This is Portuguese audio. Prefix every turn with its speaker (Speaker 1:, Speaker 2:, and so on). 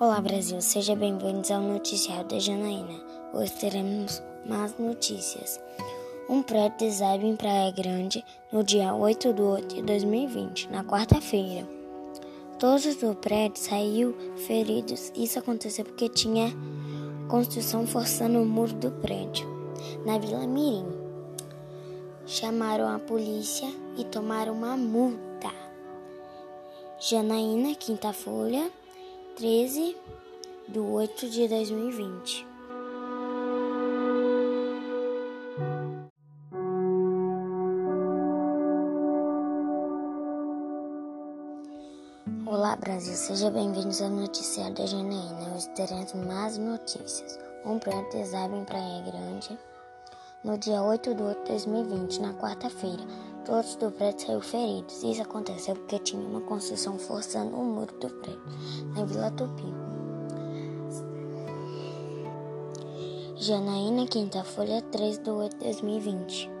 Speaker 1: Olá Brasil, seja bem-vindos ao noticiário da Janaína. Hoje teremos más notícias. Um prédio desaba em Praia Grande no dia 8 de 8 de 2020, na quarta-feira. Todos do prédio saíram feridos. Isso aconteceu porque tinha construção forçando o muro do prédio, na Vila Mirim. Chamaram a polícia e tomaram uma multa. Janaína, Quinta Folha, 13 de 8 de 2020. Olá Brasil, seja bem-vindos ao noticiário da Janaína. Hoje teremos mais notícias. Um prédio desaba em Praia Grande no dia 8 de 8 de 2020, na quarta-feira. Todos do prédio saíram feridos. Isso aconteceu porque tinha uma construção forçando o muro do prédio, na Vila Tupi. Janaína, quinta-folha, 3 de 8 de 2020.